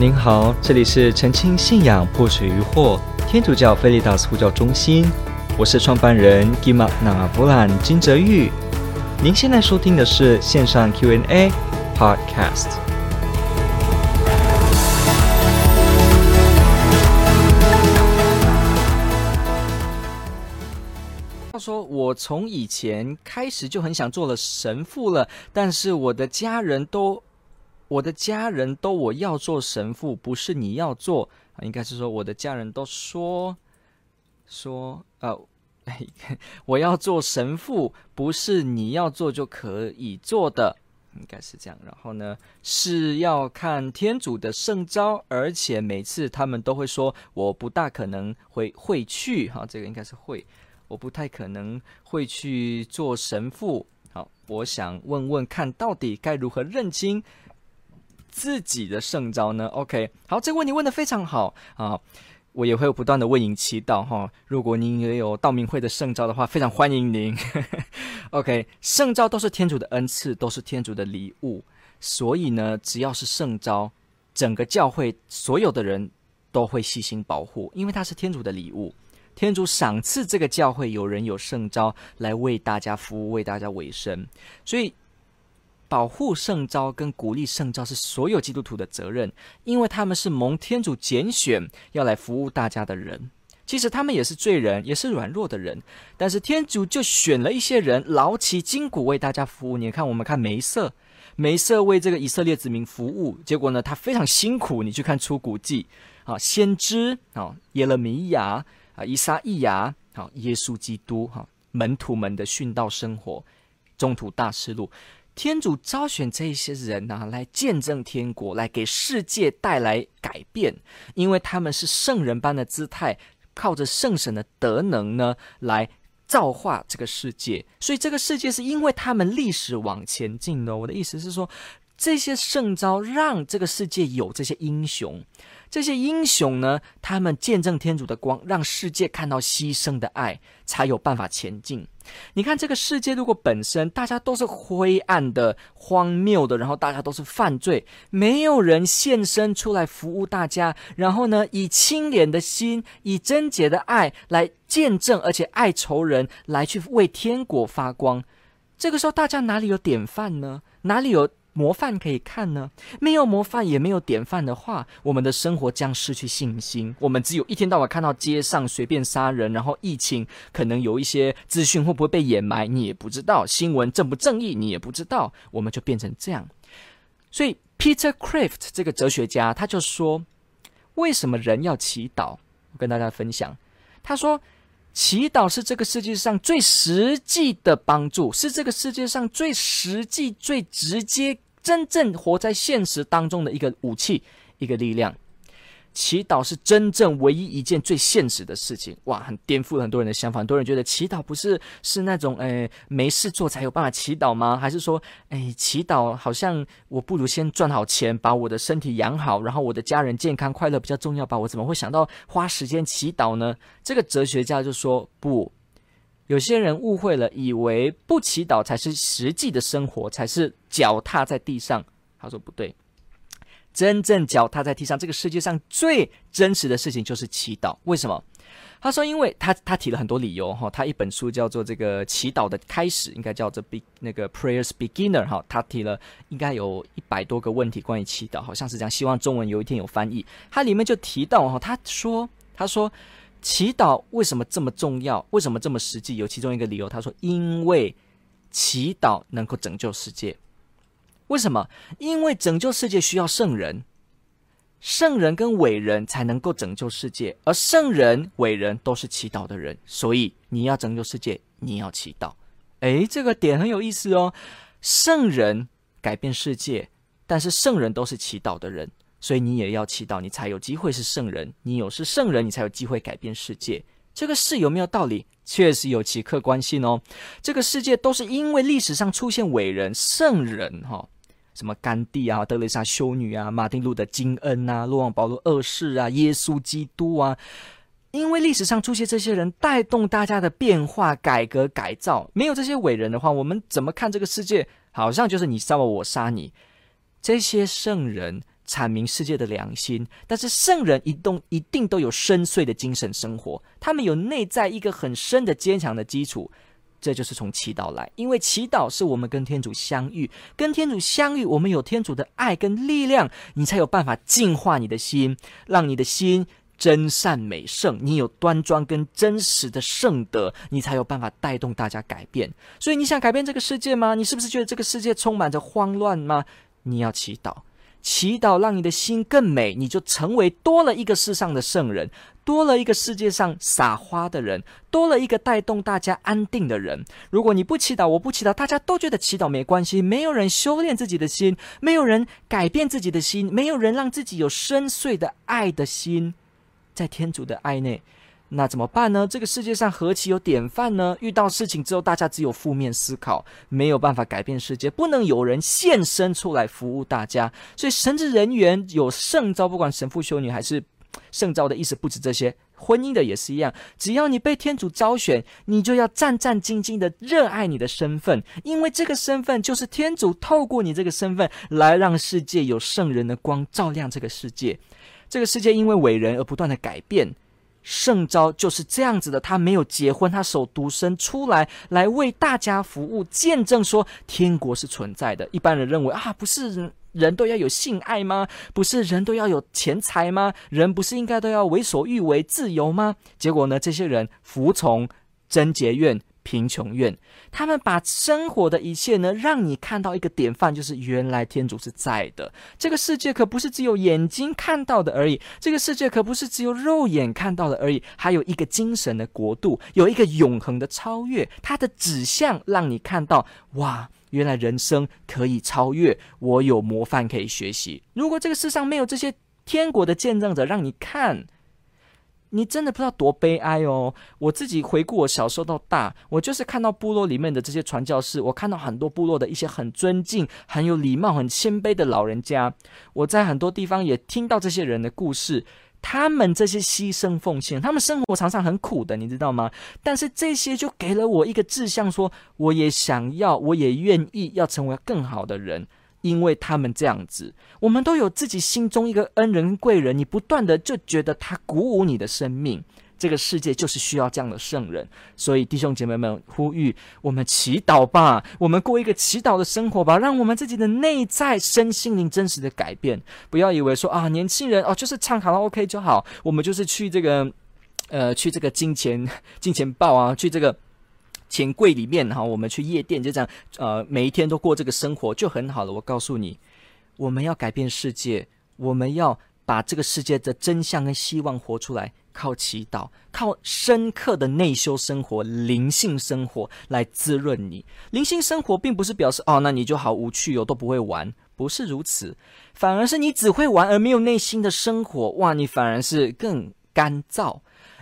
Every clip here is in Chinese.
您好，这里是澄清信仰破除疑惑天主教菲利达斯呼叫中心，我是创办人吉玛那弗兰金泽玉。您现在收听的是线上 Q&A Podcast。他说：“我从以前开始就很想做了神父了，但是我的家人都……”我的家人都我要做神父，不是你要做啊，应该是说我的家人都说说呃，我要做神父，不是你要做就可以做的，应该是这样。然后呢，是要看天主的圣召，而且每次他们都会说，我不大可能会会去哈，这个应该是会，我不太可能会去做神父。好，我想问问看到底该如何认清。自己的圣召呢？OK，好，这个问题问得非常好啊！我也会不断的为您祈祷哈。如果您也有道明会的圣召的话，非常欢迎您。OK，圣召都是天主的恩赐，都是天主的礼物，所以呢，只要是圣召，整个教会所有的人都会细心保护，因为它是天主的礼物。天主赏赐这个教会有人有圣召来为大家服务，为大家维生，所以。保护圣召跟鼓励圣召是所有基督徒的责任，因为他们是蒙天主拣选要来服务大家的人。其实他们也是罪人，也是软弱的人，但是天主就选了一些人劳其筋骨为大家服务。你看，我们看梅瑟，梅瑟为这个以色列子民服务，结果呢，他非常辛苦。你去看出谷记啊，先知啊，耶勒米亚啊，以赛亚啊，耶稣基督哈，门徒们的殉道生活，中途大事录。天主招选这一些人呢、啊，来见证天国，来给世界带来改变，因为他们是圣人般的姿态，靠着圣神的德能呢，来造化这个世界。所以这个世界是因为他们历史往前进的。我的意思是说，这些圣招让这个世界有这些英雄。这些英雄呢，他们见证天主的光，让世界看到牺牲的爱，才有办法前进。你看，这个世界如果本身大家都是灰暗的、荒谬的，然后大家都是犯罪，没有人献身出来服务大家，然后呢，以清廉的心、以贞洁的爱来见证，而且爱仇人，来去为天国发光。这个时候，大家哪里有典范呢？哪里有？模范可以看呢？没有模范，也没有典范的话，我们的生活将失去信心。我们只有一天到晚看到街上随便杀人，然后疫情可能有一些资讯会不会被掩埋，你也不知道。新闻正不正义，你也不知道。我们就变成这样。所以，Peter Kreeft 这个哲学家他就说：为什么人要祈祷？我跟大家分享，他说，祈祷是这个世界上最实际的帮助，是这个世界上最实际、最直接。真正活在现实当中的一个武器，一个力量。祈祷是真正唯一一件最现实的事情。哇，很颠覆很多人的想法。很多人觉得祈祷不是是那种诶没事做才有办法祈祷吗？还是说诶祈祷好像我不如先赚好钱，把我的身体养好，然后我的家人健康快乐比较重要吧？我怎么会想到花时间祈祷呢？这个哲学家就说不。有些人误会了，以为不祈祷才是实际的生活，才是脚踏在地上。他说不对，真正脚踏在地上，这个世界上最真实的事情就是祈祷。为什么？他说，因为他他提了很多理由哈。他一本书叫做《这个祈祷的开始》，应该叫做 Be 那个 Prayers Beginner 哈。他提了应该有一百多个问题关于祈祷，好像是这样。希望中文有一天有翻译。他里面就提到哈，他说他说。祈祷为什么这么重要？为什么这么实际？有其中一个理由，他说：“因为祈祷能够拯救世界。为什么？因为拯救世界需要圣人，圣人跟伟人才能够拯救世界，而圣人、伟人都是祈祷的人，所以你要拯救世界，你要祈祷。诶，这个点很有意思哦。圣人改变世界，但是圣人都是祈祷的人。”所以你也要祈祷，你才有机会是圣人。你有是圣人，你才有机会改变世界。这个事有没有道理？确实有其客观性哦。这个世界都是因为历史上出现伟人、圣人，哈，什么甘地啊、德蕾莎修女啊、马丁路德金恩啊、若望保罗二世啊、耶稣基督啊，因为历史上出现这些人，带动大家的变化、改革、改造。没有这些伟人的话，我们怎么看这个世界？好像就是你杀我，我杀你。这些圣人。阐明世界的良心，但是圣人一动一定都有深邃的精神生活，他们有内在一个很深的坚强的基础，这就是从祈祷来，因为祈祷是我们跟天主相遇，跟天主相遇，我们有天主的爱跟力量，你才有办法净化你的心，让你的心。真善美圣，你有端庄跟真实的圣德，你才有办法带动大家改变。所以你想改变这个世界吗？你是不是觉得这个世界充满着慌乱吗？你要祈祷，祈祷让你的心更美，你就成为多了一个世上的圣人，多了一个世界上撒花的人，多了一个带动大家安定的人。如果你不祈祷，我不祈祷，大家都觉得祈祷没关系，没有人修炼自己的心，没有人改变自己的心，没有人让自己有深邃的爱的心。在天主的爱内，那怎么办呢？这个世界上何其有典范呢？遇到事情之后，大家只有负面思考，没有办法改变世界。不能有人现身出来服务大家。所以神职人员有圣召，不管神父、修女还是圣召的意思，不止这些。婚姻的也是一样，只要你被天主召选，你就要战战兢兢的热爱你的身份，因为这个身份就是天主透过你这个身份来让世界有圣人的光照亮这个世界。这个世界因为伟人而不断的改变，圣昭就是这样子的。他没有结婚，他守独身出来，来为大家服务，见证说天国是存在的。一般人认为啊，不是人都要有性爱吗？不是人都要有钱财吗？人不是应该都要为所欲为、自由吗？结果呢，这些人服从贞洁院。贫穷院，他们把生活的一切呢，让你看到一个典范，就是原来天主是在的。这个世界可不是只有眼睛看到的而已，这个世界可不是只有肉眼看到的而已，还有一个精神的国度，有一个永恒的超越。它的指向让你看到，哇，原来人生可以超越。我有模范可以学习。如果这个世上没有这些天国的见证者，让你看。你真的不知道多悲哀哦！我自己回顾我小时候到大，我就是看到部落里面的这些传教士，我看到很多部落的一些很尊敬、很有礼貌、很谦卑的老人家。我在很多地方也听到这些人的故事，他们这些牺牲奉献，他们生活常常很苦的，你知道吗？但是这些就给了我一个志向，说我也想要，我也愿意要成为更好的人。因为他们这样子，我们都有自己心中一个恩人贵人，你不断的就觉得他鼓舞你的生命。这个世界就是需要这样的圣人，所以弟兄姐妹们呼吁我们祈祷吧，我们过一个祈祷的生活吧，让我们自己的内在身心灵真实的改变。不要以为说啊，年轻人哦，就是唱卡拉 OK 就好，我们就是去这个，呃，去这个金钱 金钱豹啊，去这个。钱柜里面哈，我们去夜店就这样，呃，每一天都过这个生活就很好了。我告诉你，我们要改变世界，我们要把这个世界的真相跟希望活出来，靠祈祷，靠深刻的内修生活、灵性生活来滋润你。灵性生活并不是表示哦，那你就好无趣哦，都不会玩，不是如此，反而是你只会玩而没有内心的生活，哇，你反而是更干燥。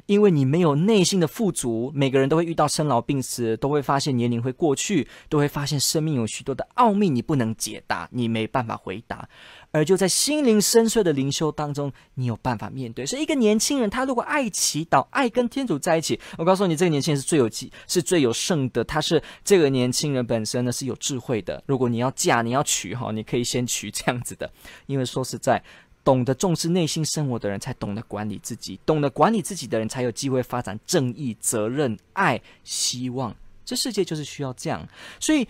因为你没有内心的富足，每个人都会遇到生老病死，都会发现年龄会过去，都会发现生命有许多的奥秘你不能解答，你没办法回答。而就在心灵深邃的灵修当中，你有办法面对。所以，一个年轻人他如果爱祈祷，爱跟天主在一起，我告诉你，这个年轻人是最有机，是最有圣的。他是这个年轻人本身呢是有智慧的。如果你要嫁，你要娶哈，你可以先娶这样子的，因为说实在。懂得重视内心生活的人，才懂得管理自己；懂得管理自己的人，才有机会发展正义、责任、爱、希望。这世界就是需要这样。所以，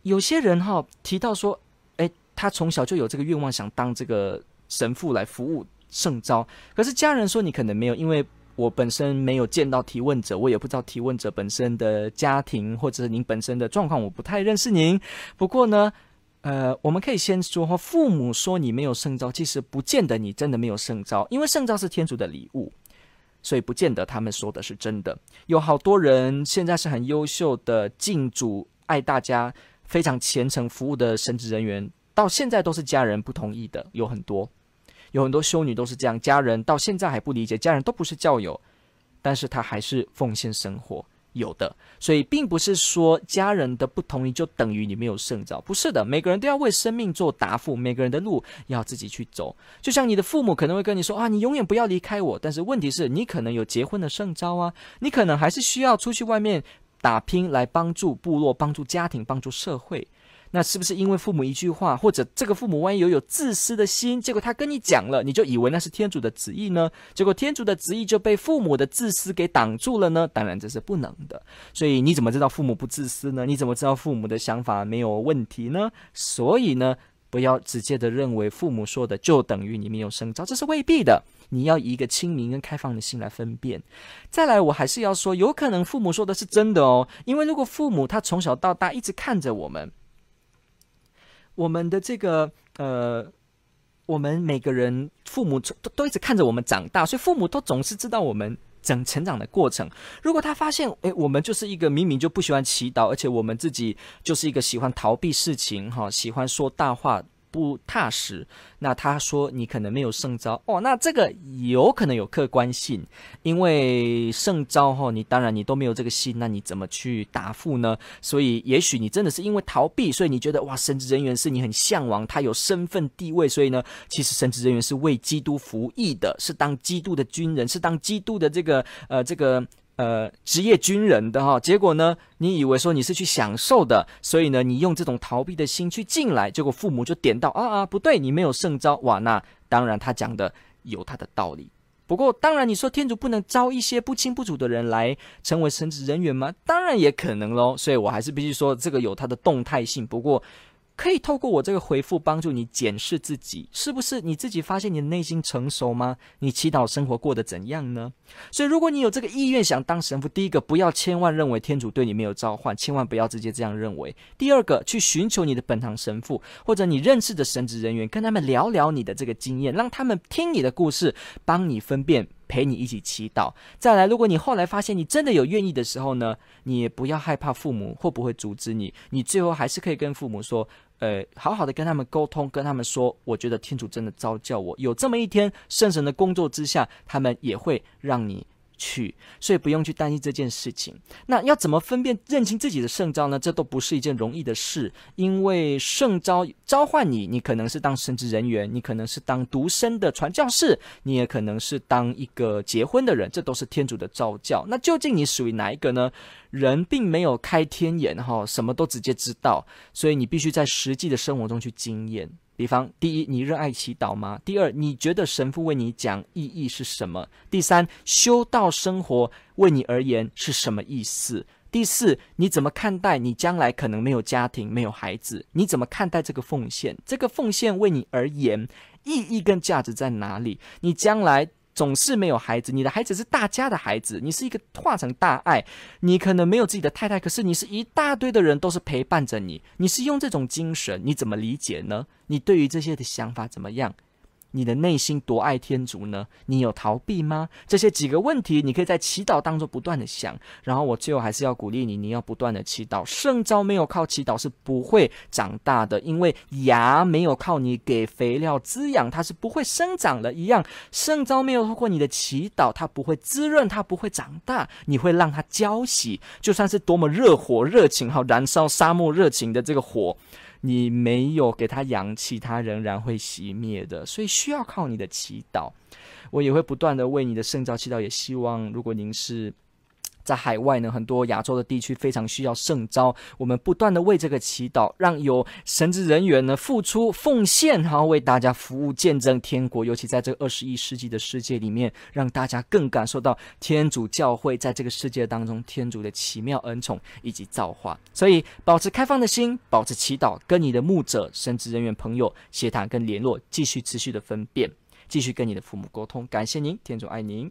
有些人哈提到说，诶，他从小就有这个愿望，想当这个神父来服务圣招。可是家人说你可能没有，因为我本身没有见到提问者，我也不知道提问者本身的家庭或者是您本身的状况，我不太认识您。不过呢。呃，我们可以先说，父母说你没有圣召，其实不见得你真的没有圣召，因为圣召是天主的礼物，所以不见得他们说的是真的。有好多人现在是很优秀的敬主、爱大家、非常虔诚服务的神职人员，到现在都是家人不同意的，有很多，有很多修女都是这样，家人到现在还不理解，家人都不是教友，但是他还是奉献生活。有的，所以并不是说家人的不同意就等于你没有圣召，不是的。每个人都要为生命做答复，每个人的路要自己去走。就像你的父母可能会跟你说啊，你永远不要离开我。但是问题是你可能有结婚的胜招啊，你可能还是需要出去外面打拼来帮助部落、帮助家庭、帮助社会。那是不是因为父母一句话，或者这个父母万一有有自私的心，结果他跟你讲了，你就以为那是天主的旨意呢？结果天主的旨意就被父母的自私给挡住了呢？当然这是不能的。所以你怎么知道父母不自私呢？你怎么知道父母的想法没有问题呢？所以呢，不要直接的认为父母说的就等于你没有圣召，这是未必的。你要以一个清明跟开放的心来分辨。再来，我还是要说，有可能父母说的是真的哦，因为如果父母他从小到大一直看着我们，我们的这个呃，我们每个人父母都都一直看着我们长大，所以父母都总是知道我们整成长的过程。如果他发现，诶，我们就是一个明明就不喜欢祈祷，而且我们自己就是一个喜欢逃避事情，哈，喜欢说大话。不踏实，那他说你可能没有圣召哦，那这个有可能有客观性，因为圣召哈，你当然你都没有这个心，那你怎么去答复呢？所以也许你真的是因为逃避，所以你觉得哇，神职人员是你很向往，他有身份地位，所以呢，其实神职人员是为基督服役的，是当基督的军人，是当基督的这个呃这个。呃，职业军人的哈，结果呢，你以为说你是去享受的，所以呢，你用这种逃避的心去进来，结果父母就点到啊啊，不对，你没有圣召，哇，那当然他讲的有他的道理。不过，当然你说天主不能招一些不清不楚的人来成为神职人员吗？当然也可能喽。所以我还是必须说这个有它的动态性。不过。可以透过我这个回复帮助你检视自己，是不是你自己发现你的内心成熟吗？你祈祷生活过得怎样呢？所以，如果你有这个意愿想当神父，第一个不要千万认为天主对你没有召唤，千万不要直接这样认为。第二个，去寻求你的本堂神父或者你认识的神职人员，跟他们聊聊你的这个经验，让他们听你的故事，帮你分辨。陪你一起祈祷。再来，如果你后来发现你真的有愿意的时候呢，你也不要害怕父母会不会阻止你，你最后还是可以跟父母说，呃，好好的跟他们沟通，跟他们说，我觉得天主真的召叫我，有这么一天，圣神的工作之下，他们也会让你。去，所以不用去担心这件事情。那要怎么分辨认清自己的圣召呢？这都不是一件容易的事，因为圣召召唤你，你可能是当神职人员，你可能是当独身的传教士，你也可能是当一个结婚的人，这都是天主的召教。那究竟你属于哪一个呢？人并没有开天眼哈，什么都直接知道，所以你必须在实际的生活中去经验。比方，第一，你热爱祈祷吗？第二，你觉得神父为你讲意义是什么？第三，修道生活为你而言是什么意思？第四，你怎么看待你将来可能没有家庭、没有孩子？你怎么看待这个奉献？这个奉献为你而言意义跟价值在哪里？你将来？总是没有孩子，你的孩子是大家的孩子，你是一个化成大爱，你可能没有自己的太太，可是你是一大堆的人都是陪伴着你，你是用这种精神，你怎么理解呢？你对于这些的想法怎么样？你的内心多爱天主呢？你有逃避吗？这些几个问题，你可以在祈祷当中不断的想。然后我最后还是要鼓励你，你要不断的祈祷。圣召没有靠祈祷是不会长大的，因为芽没有靠你给肥料滋养，它是不会生长的。一样，圣召没有透过你的祈祷，它不会滋润，它不会长大。你会让它浇熄，就算是多么热火热情，好燃烧沙漠热情的这个火。你没有给他阳气，他仍然会熄灭的，所以需要靠你的祈祷。我也会不断的为你的圣召祈祷，也希望如果您是。在海外呢，很多亚洲的地区非常需要圣召，我们不断的为这个祈祷，让有神职人员呢付出奉献，然后为大家服务，见证天国。尤其在这个二十一世纪的世界里面，让大家更感受到天主教会在这个世界当中天主的奇妙恩宠以及造化。所以，保持开放的心，保持祈祷，跟你的牧者、神职人员朋友协谈跟联络，继续持续的分辨，继续跟你的父母沟通。感谢您，天主爱您。